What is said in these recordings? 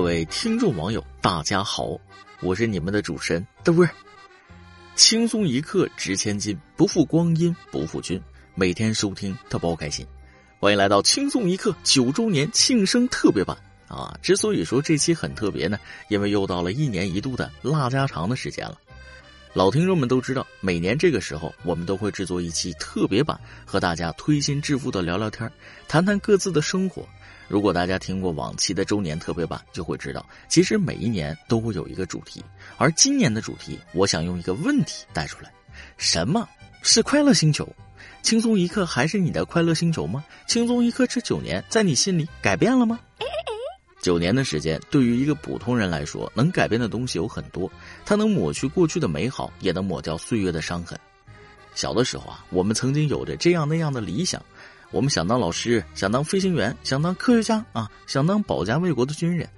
各位听众网友，大家好，我是你们的主持人豆儿。轻松一刻值千金，不负光阴不负君。每天收听特包开心，欢迎来到轻松一刻九周年庆生特别版啊！之所以说这期很特别呢，因为又到了一年一度的腊家常的时间了。老听众们都知道，每年这个时候我们都会制作一期特别版，和大家推心置腹的聊聊天，谈谈各自的生活。如果大家听过往期的周年特别版，就会知道，其实每一年都会有一个主题，而今年的主题，我想用一个问题带出来：什么是快乐星球？轻松一刻还是你的快乐星球吗？轻松一刻这九年，在你心里改变了吗？九年的时间，对于一个普通人来说，能改变的东西有很多，它能抹去过去的美好，也能抹掉岁月的伤痕。小的时候啊，我们曾经有着这样那样的理想。我们想当老师，想当飞行员，想当科学家啊，想当保家卫国的军人。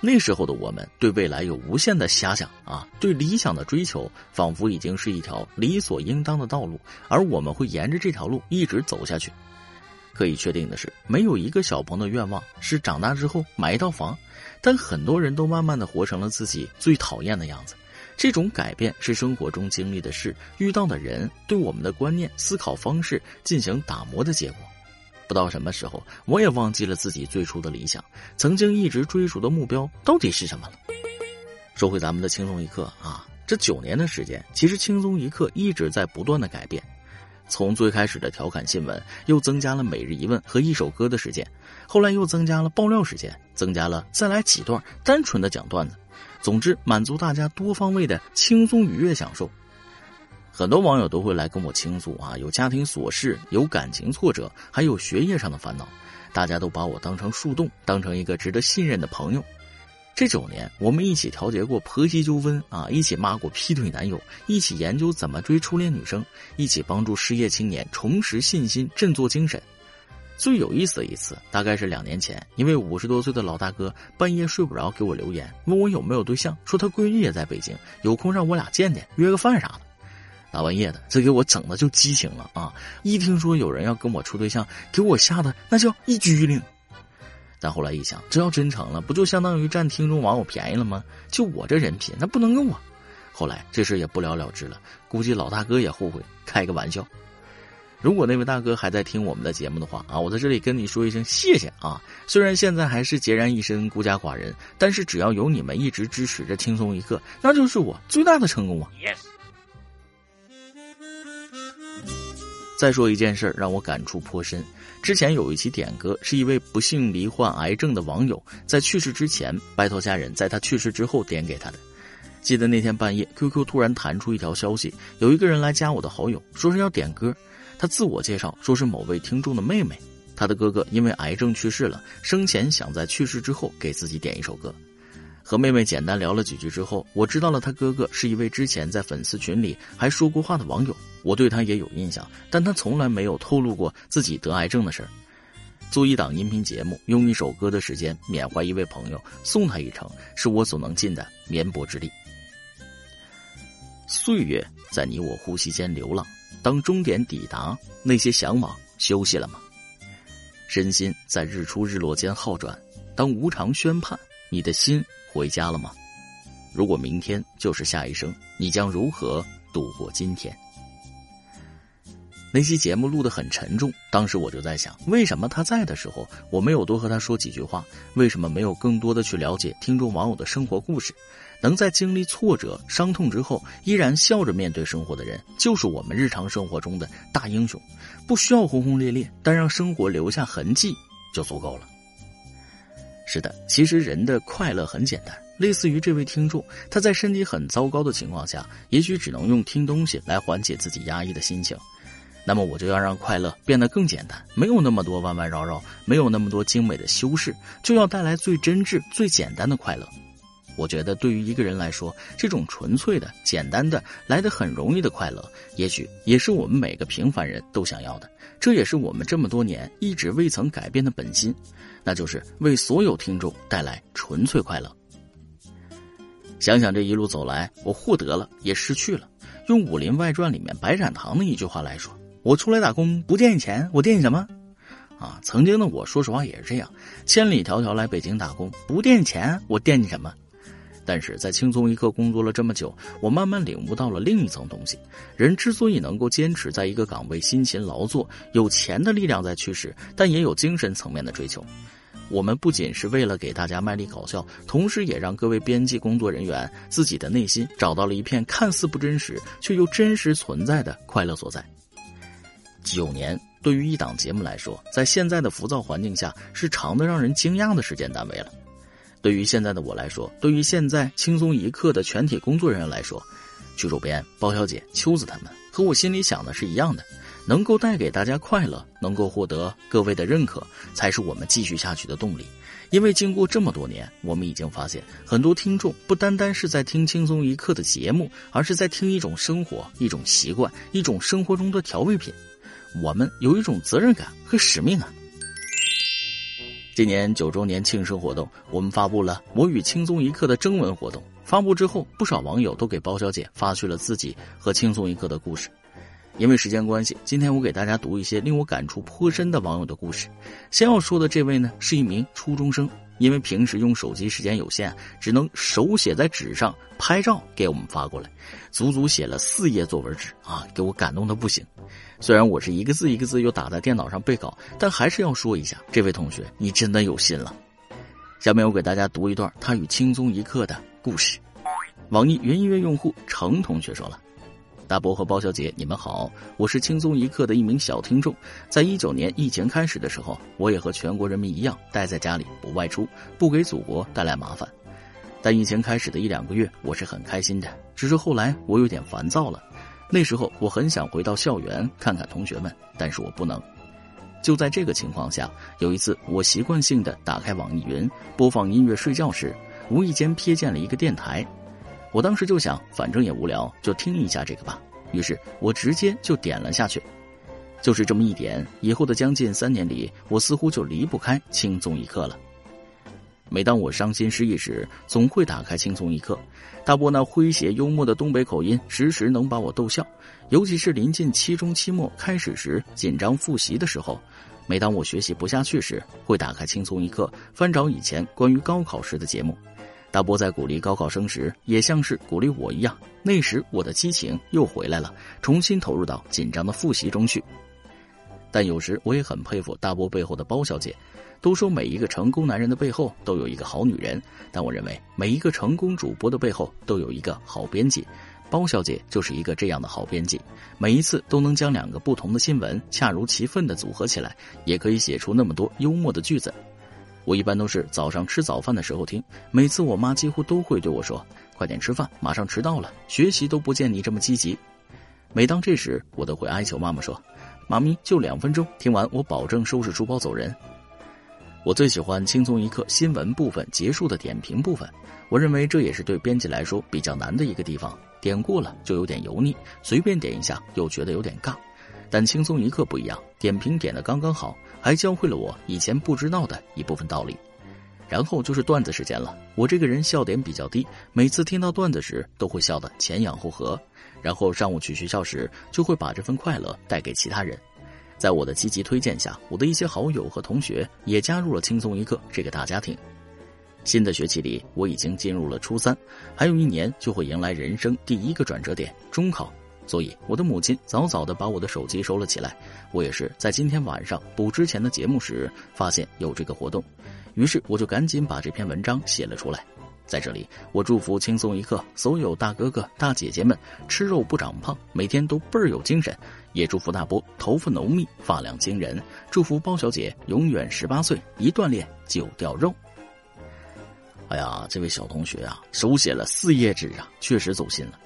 那时候的我们对未来有无限的遐想啊，对理想的追求仿佛已经是一条理所应当的道路，而我们会沿着这条路一直走下去。可以确定的是，没有一个小朋友的愿望是长大之后买一套房，但很多人都慢慢的活成了自己最讨厌的样子。这种改变是生活中经历的事、遇到的人对我们的观念、思考方式进行打磨的结果。不知道什么时候，我也忘记了自己最初的理想，曾经一直追逐的目标到底是什么了。说回咱们的轻松一刻啊，这九年的时间，其实轻松一刻一直在不断的改变。从最开始的调侃新闻，又增加了每日一问和一首歌的时间，后来又增加了爆料时间，增加了再来几段单纯的讲段子。总之，满足大家多方位的轻松愉悦享受。很多网友都会来跟我倾诉啊，有家庭琐事，有感情挫折，还有学业上的烦恼。大家都把我当成树洞，当成一个值得信任的朋友。这九年，我们一起调节过婆媳纠纷啊，一起骂过劈腿男友，一起研究怎么追初恋女生，一起帮助失业青年重拾信心，振作精神。最有意思的一次，大概是两年前，一位五十多岁的老大哥半夜睡不着，给我留言，问我有没有对象，说他闺女也在北京，有空让我俩见见，约个饭啥的。大半夜的，这给我整的就激情了啊！一听说有人要跟我处对象，给我吓得那叫一激灵。但后来一想，这要真成了，不就相当于占听众网友便宜了吗？就我这人品，那不能用啊！后来这事也不了了之了，估计老大哥也后悔，开个玩笑。如果那位大哥还在听我们的节目的话啊，我在这里跟你说一声谢谢啊！虽然现在还是孑然一身、孤家寡人，但是只要有你们一直支持着轻松一刻，那就是我最大的成功啊！Yes。再说一件事，让我感触颇深。之前有一期点歌，是一位不幸罹患癌症的网友在去世之前拜托家人在他去世之后点给他的。记得那天半夜，QQ 突然弹出一条消息，有一个人来加我的好友，说是要点歌。他自我介绍说是某位听众的妹妹，他的哥哥因为癌症去世了，生前想在去世之后给自己点一首歌。和妹妹简单聊了几句之后，我知道了他哥哥是一位之前在粉丝群里还说过话的网友。我对他也有印象，但他从来没有透露过自己得癌症的事儿。做一档音频节目，用一首歌的时间缅怀一位朋友，送他一程，是我所能尽的绵薄之力。岁月在你我呼吸间流浪，当终点抵达，那些向往休息了吗？身心在日出日落间好转，当无常宣判，你的心回家了吗？如果明天就是下一生，你将如何度过今天？那期节目录得很沉重，当时我就在想，为什么他在的时候我没有多和他说几句话？为什么没有更多的去了解听众网友的生活故事？能在经历挫折、伤痛之后依然笑着面对生活的人，就是我们日常生活中的大英雄。不需要轰轰烈烈，但让生活留下痕迹就足够了。是的，其实人的快乐很简单，类似于这位听众，他在身体很糟糕的情况下，也许只能用听东西来缓解自己压抑的心情。那么我就要让快乐变得更简单，没有那么多弯弯绕绕，没有那么多精美的修饰，就要带来最真挚、最简单的快乐。我觉得对于一个人来说，这种纯粹的、简单的、来得很容易的快乐，也许也是我们每个平凡人都想要的。这也是我们这么多年一直未曾改变的本心，那就是为所有听众带来纯粹快乐。想想这一路走来，我获得了，也失去了。用《武林外传》里面白展堂的一句话来说。我出来打工不惦记钱，我惦记什么？啊。曾经的我，说实话也是这样，千里迢迢来北京打工，不惦记钱，我惦记什么？但是在轻松一刻工作了这么久，我慢慢领悟到了另一层东西：人之所以能够坚持在一个岗位辛勤劳作，有钱的力量在驱使，但也有精神层面的追求。我们不仅是为了给大家卖力搞笑，同时也让各位编辑工作人员自己的内心找到了一片看似不真实却又真实存在的快乐所在。九年对于一档节目来说，在现在的浮躁环境下，是长的让人惊讶的时间单位了。对于现在的我来说，对于现在轻松一刻的全体工作人员来说，剧主编包小姐、秋子他们和我心里想的是一样的，能够带给大家快乐，能够获得各位的认可，才是我们继续下去的动力。因为经过这么多年，我们已经发现，很多听众不单单是在听轻松一刻的节目，而是在听一种生活、一种习惯、一种生活中的调味品。我们有一种责任感和使命啊。今年九周年庆生活动，我们发布了《我与轻松一刻》的征文活动。发布之后，不少网友都给包小姐发去了自己和轻松一刻的故事。因为时间关系，今天我给大家读一些令我感触颇深的网友的故事。先要说的这位呢，是一名初中生。因为平时用手机时间有限，只能手写在纸上拍照给我们发过来，足足写了四页作文纸啊，给我感动的不行。虽然我是一个字一个字又打在电脑上背稿，但还是要说一下，这位同学你真的有心了。下面我给大家读一段他与轻松一刻的故事。网易云音乐用户程同学说了。大伯和包小姐，你们好，我是轻松一刻的一名小听众。在一九年疫情开始的时候，我也和全国人民一样，待在家里不外出，不给祖国带来麻烦。但疫情开始的一两个月，我是很开心的。只是后来我有点烦躁了。那时候我很想回到校园看看同学们，但是我不能。就在这个情况下，有一次我习惯性的打开网易云播放音乐睡觉时，无意间瞥见了一个电台。我当时就想，反正也无聊，就听一下这个吧。于是我直接就点了下去。就是这么一点，以后的将近三年里，我似乎就离不开轻松一刻了。每当我伤心失意时，总会打开轻松一刻。大波那诙谐幽默的东北口音，时时能把我逗笑。尤其是临近期中期末开始时，紧张复习的时候，每当我学习不下去时，会打开轻松一刻，翻找以前关于高考时的节目。大波在鼓励高考生时，也像是鼓励我一样。那时我的激情又回来了，重新投入到紧张的复习中去。但有时我也很佩服大波背后的包小姐。都说每一个成功男人的背后都有一个好女人，但我认为每一个成功主播的背后都有一个好编辑。包小姐就是一个这样的好编辑，每一次都能将两个不同的新闻恰如其分的组合起来，也可以写出那么多幽默的句子。我一般都是早上吃早饭的时候听，每次我妈几乎都会对我说：“快点吃饭，马上迟到了，学习都不见你这么积极。”每当这时，我都会哀求妈妈说：“妈咪，就两分钟，听完我保证收拾书包走人。”我最喜欢轻松一刻新闻部分结束的点评部分，我认为这也是对编辑来说比较难的一个地方，点过了就有点油腻，随便点一下又觉得有点尬。但轻松一刻不一样，点评点的刚刚好。还教会了我以前不知道的一部分道理，然后就是段子时间了。我这个人笑点比较低，每次听到段子时都会笑得前仰后合，然后上午去学校时就会把这份快乐带给其他人。在我的积极推荐下，我的一些好友和同学也加入了轻松一刻这个大家庭。新的学期里，我已经进入了初三，还有一年就会迎来人生第一个转折点——中考。所以，我的母亲早早的把我的手机收了起来。我也是在今天晚上补之前的节目时，发现有这个活动，于是我就赶紧把这篇文章写了出来。在这里，我祝福轻松一刻所有大哥哥大姐姐们吃肉不长胖，每天都倍儿有精神。也祝福大波头发浓密，发量惊人。祝福包小姐永远十八岁，一锻炼就掉肉。哎呀，这位小同学啊，手写了四页纸啊，确实走心了。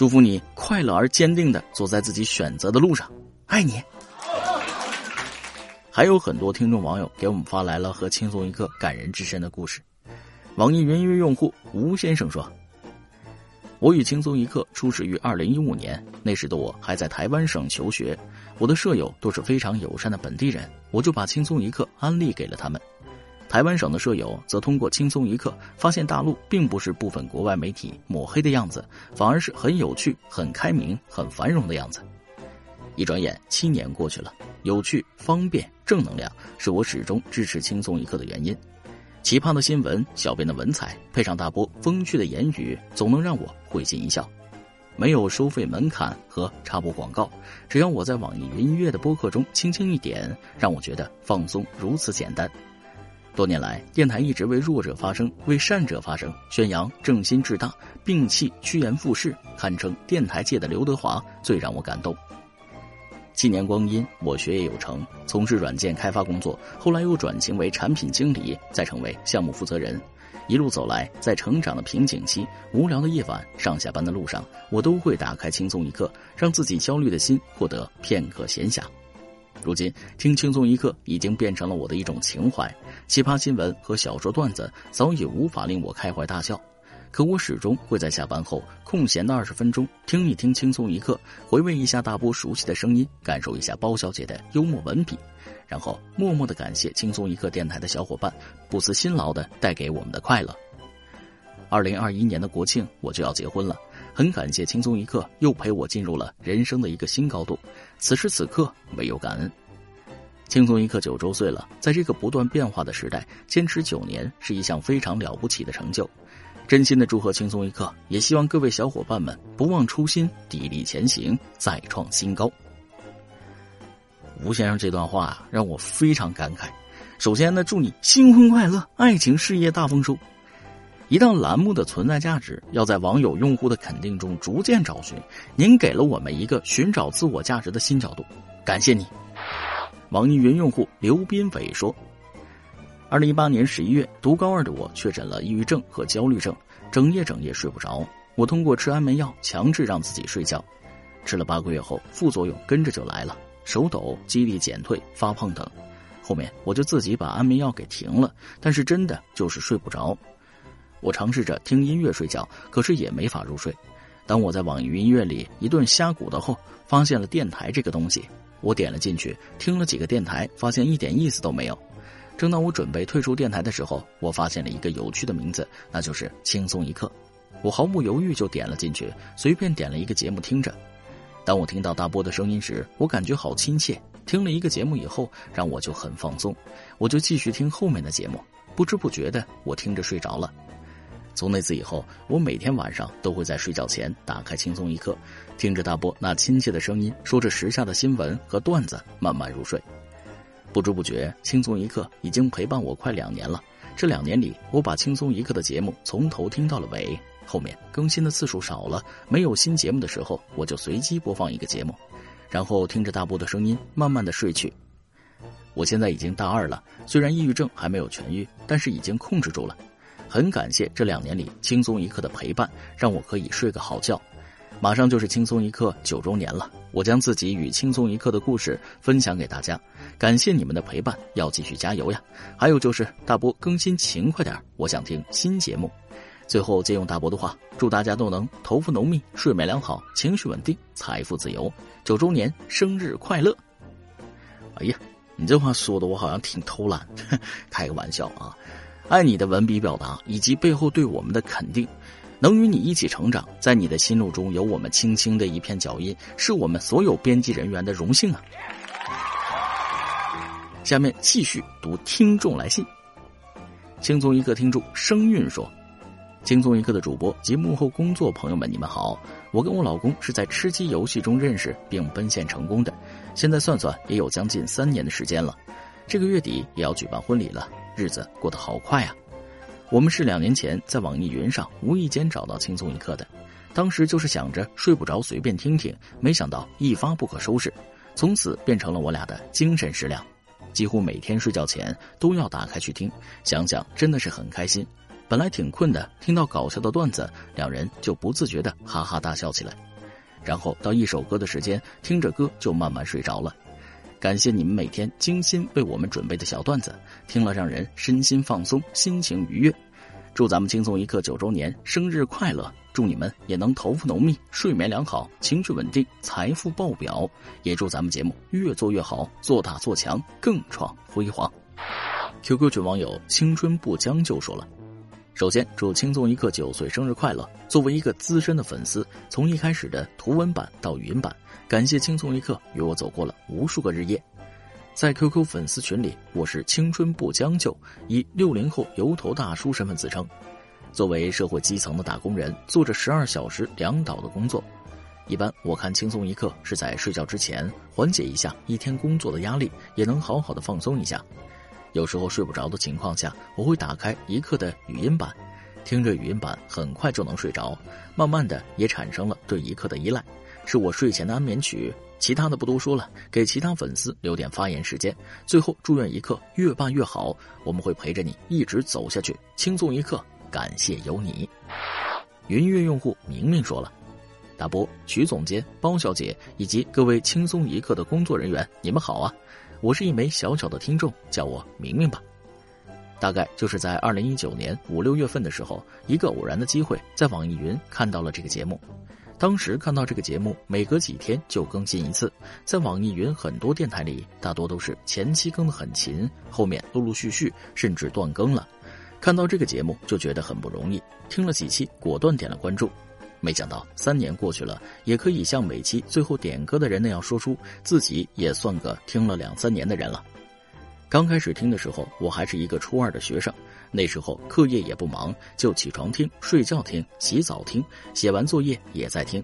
祝福你快乐而坚定的走在自己选择的路上，爱你。还有很多听众网友给我们发来了和轻松一刻感人至深的故事。网易云音乐用户吴先生说：“我与轻松一刻初始于二零一五年，那时的我还在台湾省求学，我的舍友都是非常友善的本地人，我就把轻松一刻安利给了他们。”台湾省的舍友则通过轻松一刻发现，大陆并不是部分国外媒体抹黑的样子，反而是很有趣、很开明、很繁荣的样子。一转眼七年过去了，有趣、方便、正能量，是我始终支持轻松一刻的原因。奇葩的新闻，小编的文采，配上大波风趣的言语，总能让我会心一笑。没有收费门槛和插播广告，只要我在网易云音乐的播客中轻轻一点，让我觉得放松如此简单。多年来，电台一直为弱者发声，为善者发声，宣扬正心志大，摒弃趋炎附势，堪称电台界的刘德华，最让我感动。七年光阴，我学业有成，从事软件开发工作，后来又转型为产品经理，再成为项目负责人。一路走来，在成长的瓶颈期，无聊的夜晚，上下班的路上，我都会打开轻松一刻，让自己焦虑的心获得片刻闲暇。如今，听轻松一刻已经变成了我的一种情怀。奇葩新闻和小说段子早已无法令我开怀大笑。可我始终会在下班后空闲的二十分钟听一听轻松一刻，回味一下大波熟悉的声音，感受一下包小姐的幽默文笔，然后默默的感谢轻松一刻电台的小伙伴不辞辛劳的带给我们的快乐。二零二一年的国庆我就要结婚了，很感谢轻松一刻又陪我进入了人生的一个新高度。此时此刻唯有感恩。轻松一刻九周岁了，在这个不断变化的时代，坚持九年是一项非常了不起的成就。真心的祝贺轻松一刻，也希望各位小伙伴们不忘初心，砥砺前行，再创新高。吴先生这段话让我非常感慨。首先呢，祝你新婚快乐，爱情事业大丰收。一档栏目的存在价值要在网友用户的肯定中逐渐找寻，您给了我们一个寻找自我价值的新角度，感谢你。网易云用户刘斌伟说。二零一八年十一月，读高二的我确诊了抑郁症和焦虑症，整夜整夜睡不着。我通过吃安眠药强制让自己睡觉，吃了八个月后，副作用跟着就来了：手抖、记忆力减退、发胖等。后面我就自己把安眠药给停了，但是真的就是睡不着。我尝试着听音乐睡觉，可是也没法入睡。当我在网易云音乐里一顿瞎鼓捣后，发现了电台这个东西，我点了进去，听了几个电台，发现一点意思都没有。正当我准备退出电台的时候，我发现了一个有趣的名字，那就是“轻松一刻”。我毫不犹豫就点了进去，随便点了一个节目听着。当我听到大波的声音时，我感觉好亲切。听了一个节目以后，让我就很放松，我就继续听后面的节目。不知不觉的，我听着睡着了。从那次以后，我每天晚上都会在睡觉前打开“轻松一刻”，听着大波那亲切的声音，说着时下的新闻和段子，慢慢入睡。不知不觉，轻松一刻已经陪伴我快两年了。这两年里，我把轻松一刻的节目从头听到了尾。后面更新的次数少了，没有新节目的时候，我就随机播放一个节目，然后听着大波的声音，慢慢的睡去。我现在已经大二了，虽然抑郁症还没有痊愈，但是已经控制住了。很感谢这两年里轻松一刻的陪伴，让我可以睡个好觉。马上就是轻松一刻九周年了，我将自己与轻松一刻的故事分享给大家，感谢你们的陪伴，要继续加油呀！还有就是大伯更新勤快点，我想听新节目。最后借用大伯的话，祝大家都能头发浓密、睡眠良好、情绪稳定、财富自由。九周年生日快乐！哎呀，你这话说的我好像挺偷懒，开个玩笑啊！爱你的文笔表达以及背后对我们的肯定。能与你一起成长，在你的心路中有我们轻轻的一片脚印，是我们所有编辑人员的荣幸啊！下面继续读听众来信。轻松一刻听众声韵说：“轻松一刻的主播及幕后工作朋友们，你们好！我跟我老公是在吃鸡游戏中认识并奔现成功的，现在算算也有将近三年的时间了。这个月底也要举办婚礼了，日子过得好快啊！”我们是两年前在网易云上无意间找到轻松一刻的，当时就是想着睡不着随便听听，没想到一发不可收拾，从此变成了我俩的精神食粮，几乎每天睡觉前都要打开去听，想想真的是很开心。本来挺困的，听到搞笑的段子，两人就不自觉的哈哈大笑起来，然后到一首歌的时间，听着歌就慢慢睡着了。感谢你们每天精心为我们准备的小段子，听了让人身心放松，心情愉悦。祝咱们轻松一刻九周年生日快乐！祝你们也能头发浓密，睡眠良好，情绪稳定，财富爆表。也祝咱们节目越做越好，做大做强，更创辉煌。QQ 群网友青春不将就说了。首先，祝轻松一刻九岁生日快乐！作为一个资深的粉丝，从一开始的图文版到语音版，感谢轻松一刻与我走过了无数个日夜。在 QQ 粉丝群里，我是青春不将就，以六零后油头大叔身份自称。作为社会基层的打工人，做着十二小时两倒的工作。一般我看轻松一刻是在睡觉之前，缓解一下一天工作的压力，也能好好的放松一下。有时候睡不着的情况下，我会打开一刻的语音版，听着语音版很快就能睡着，慢慢的也产生了对一刻的依赖，是我睡前的安眠曲。其他的不多说了，给其他粉丝留点发言时间。最后祝愿一刻越办越好，我们会陪着你一直走下去。轻松一刻。感谢有你，云乐用户明明说了，大波、徐总监、包小姐以及各位轻松一刻的工作人员，你们好啊！我是一枚小小的听众，叫我明明吧。大概就是在二零一九年五六月份的时候，一个偶然的机会，在网易云看到了这个节目。当时看到这个节目，每隔几天就更新一次，在网易云很多电台里，大多都是前期更的很勤，后面陆陆续续甚至断更了。看到这个节目就觉得很不容易，听了几期，果断点了关注。没想到三年过去了，也可以像每期最后点歌的人那样说出自己也算个听了两三年的人了。刚开始听的时候，我还是一个初二的学生，那时候课业也不忙，就起床听、睡觉听、洗澡听、写完作业也在听。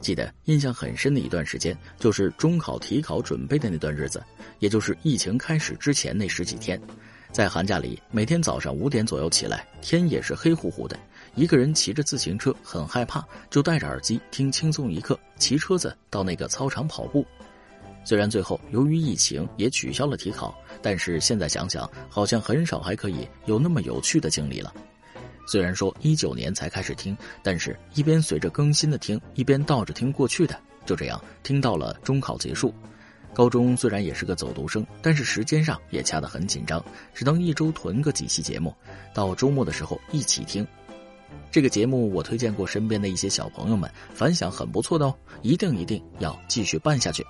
记得印象很深的一段时间，就是中考体考准备的那段日子，也就是疫情开始之前那十几天。在寒假里，每天早上五点左右起来，天也是黑乎乎的，一个人骑着自行车，很害怕，就戴着耳机听轻松一刻，骑车子到那个操场跑步。虽然最后由于疫情也取消了体考，但是现在想想，好像很少还可以有那么有趣的经历了。虽然说一九年才开始听，但是一边随着更新的听，一边倒着听过去的，就这样听到了中考结束。高中虽然也是个走读生，但是时间上也掐得很紧张，只能一周囤个几期节目，到周末的时候一起听。这个节目我推荐过身边的一些小朋友们，反响很不错的哦，一定一定要继续办下去。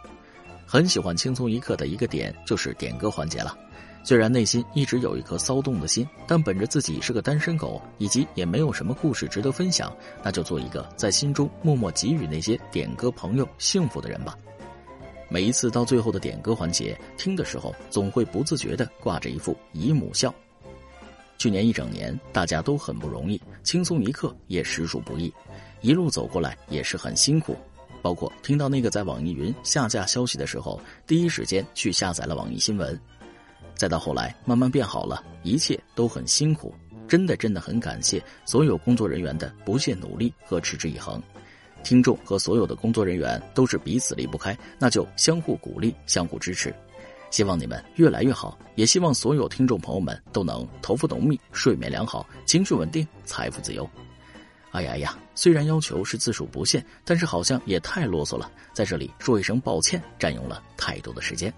很喜欢轻松一刻的一个点就是点歌环节了，虽然内心一直有一颗骚动的心，但本着自己是个单身狗，以及也没有什么故事值得分享，那就做一个在心中默默给予那些点歌朋友幸福的人吧。每一次到最后的点歌环节，听的时候总会不自觉地挂着一副姨母笑。去年一整年，大家都很不容易，轻松一刻也实属不易，一路走过来也是很辛苦。包括听到那个在网易云下架消息的时候，第一时间去下载了网易新闻，再到后来慢慢变好了，一切都很辛苦。真的真的很感谢所有工作人员的不懈努力和持之以恒。听众和所有的工作人员都是彼此离不开，那就相互鼓励、相互支持。希望你们越来越好，也希望所有听众朋友们都能头发浓密、睡眠良好、情绪稳定、财富自由。哎呀哎呀，虽然要求是字数不限，但是好像也太啰嗦了，在这里说一声抱歉，占用了太多的时间。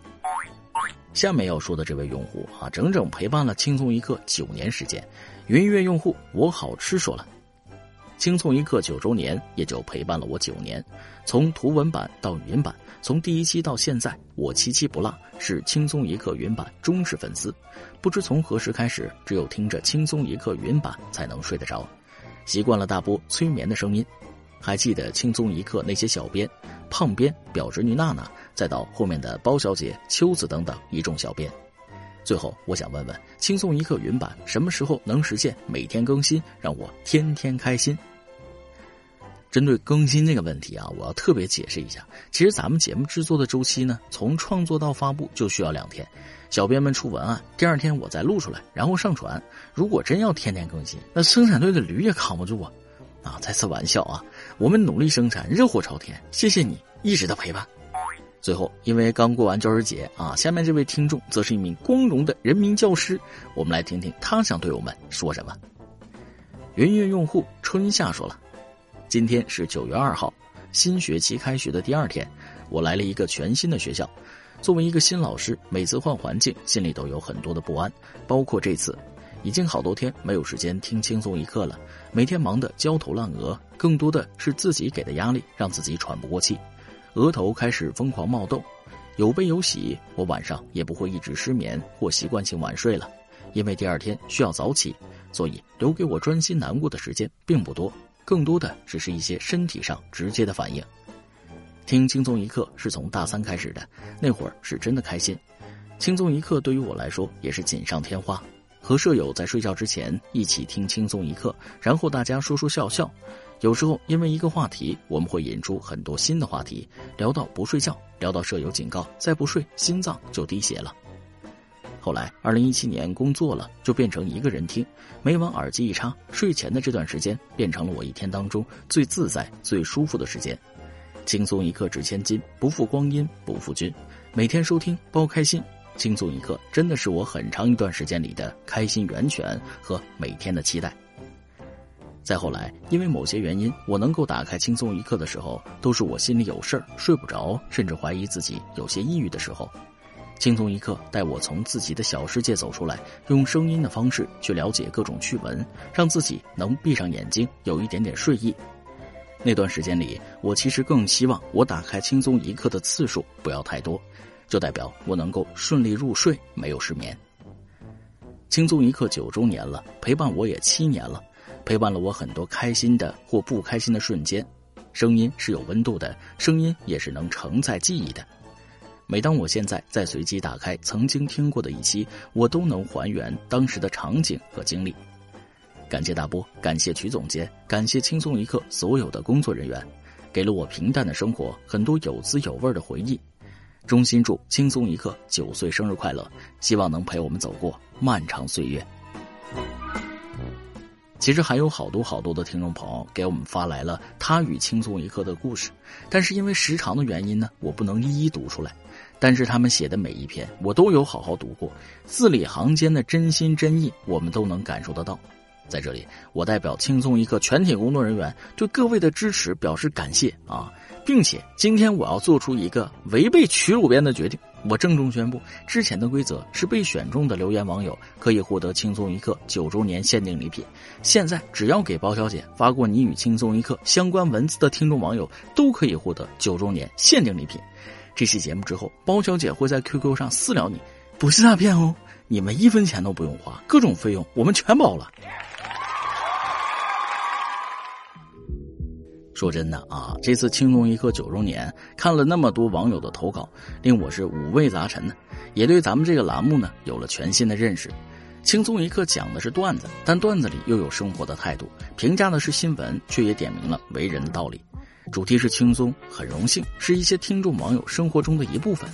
下面要说的这位用户啊，整整陪伴了轻松一刻九年时间。云音乐用户，我好吃说了。轻松一刻九周年也就陪伴了我九年，从图文版到语音版，从第一期到现在，我七七不落，是轻松一刻云版忠实粉丝。不知从何时开始，只有听着轻松一刻云版才能睡得着，习惯了大波催眠的声音。还记得轻松一刻那些小编，胖编、表侄女娜娜，再到后面的包小姐、秋子等等一众小编。最后，我想问问，轻松一刻云版什么时候能实现每天更新，让我天天开心？针对更新这个问题啊，我要特别解释一下。其实咱们节目制作的周期呢，从创作到发布就需要两天。小编们出文案，第二天我再录出来，然后上传。如果真要天天更新，那生产队的驴也扛不住啊！啊，在此玩笑啊，我们努力生产，热火朝天。谢谢你一直的陪伴。最后，因为刚过完教师节啊，下面这位听众则是一名光荣的人民教师，我们来听听他想对我们说什么。云云用户春夏说了。今天是九月二号，新学期开学的第二天，我来了一个全新的学校。作为一个新老师，每次换环境，心里都有很多的不安。包括这次，已经好多天没有时间听轻松一刻了，每天忙得焦头烂额，更多的是自己给的压力，让自己喘不过气，额头开始疯狂冒痘。有悲有喜，我晚上也不会一直失眠或习惯性晚睡了，因为第二天需要早起，所以留给我专心难过的时间并不多。更多的只是一些身体上直接的反应。听轻松一刻是从大三开始的，那会儿是真的开心。轻松一刻对于我来说也是锦上添花。和舍友在睡觉之前一起听轻松一刻，然后大家说说笑笑。有时候因为一个话题，我们会引出很多新的话题，聊到不睡觉，聊到舍友警告再不睡心脏就滴血了。后来，二零一七年工作了，就变成一个人听，每晚耳机一插，睡前的这段时间变成了我一天当中最自在、最舒服的时间。轻松一刻值千金，不负光阴不负君。每天收听包开心，轻松一刻真的是我很长一段时间里的开心源泉和每天的期待。再后来，因为某些原因，我能够打开轻松一刻的时候，都是我心里有事儿、睡不着，甚至怀疑自己有些抑郁的时候。轻松一刻，带我从自己的小世界走出来，用声音的方式去了解各种趣闻，让自己能闭上眼睛，有一点点睡意。那段时间里，我其实更希望我打开轻松一刻的次数不要太多，就代表我能够顺利入睡，没有失眠。轻松一刻九周年了，陪伴我也七年了，陪伴了我很多开心的或不开心的瞬间。声音是有温度的，声音也是能承载记忆的。每当我现在再随机打开曾经听过的一期，我都能还原当时的场景和经历。感谢大波，感谢曲总监，感谢轻松一刻所有的工作人员，给了我平淡的生活很多有滋有味的回忆。衷心祝轻松一刻九岁生日快乐，希望能陪我们走过漫长岁月。其实还有好多好多的听众朋友给我们发来了他与轻松一刻的故事，但是因为时长的原因呢，我不能一一读出来。但是他们写的每一篇，我都有好好读过，字里行间的真心真意，我们都能感受得到。在这里，我代表轻松一刻全体工作人员对各位的支持表示感谢啊，并且今天我要做出一个违背曲主编的决定，我郑重宣布，之前的规则是被选中的留言网友可以获得轻松一刻九周年限定礼品，现在只要给包小姐发过你与轻松一刻相关文字的听众网友，都可以获得九周年限定礼品。这期节目之后，包小姐会在 QQ 上私聊你，不是诈骗哦，你们一分钱都不用花，各种费用我们全包了。说真的啊，这次轻松一刻九周年，看了那么多网友的投稿，令我是五味杂陈呢，也对咱们这个栏目呢有了全新的认识。轻松一刻讲的是段子，但段子里又有生活的态度，评价的是新闻，却也点明了为人的道理。主题是轻松，很荣幸是一些听众网友生活中的一部分。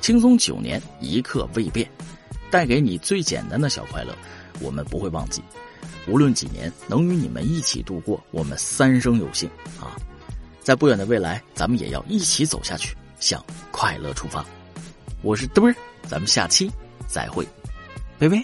轻松九年，一刻未变，带给你最简单的小快乐，我们不会忘记。无论几年，能与你们一起度过，我们三生有幸啊！在不远的未来，咱们也要一起走下去，向快乐出发。我是墩儿，咱们下期再会，拜拜。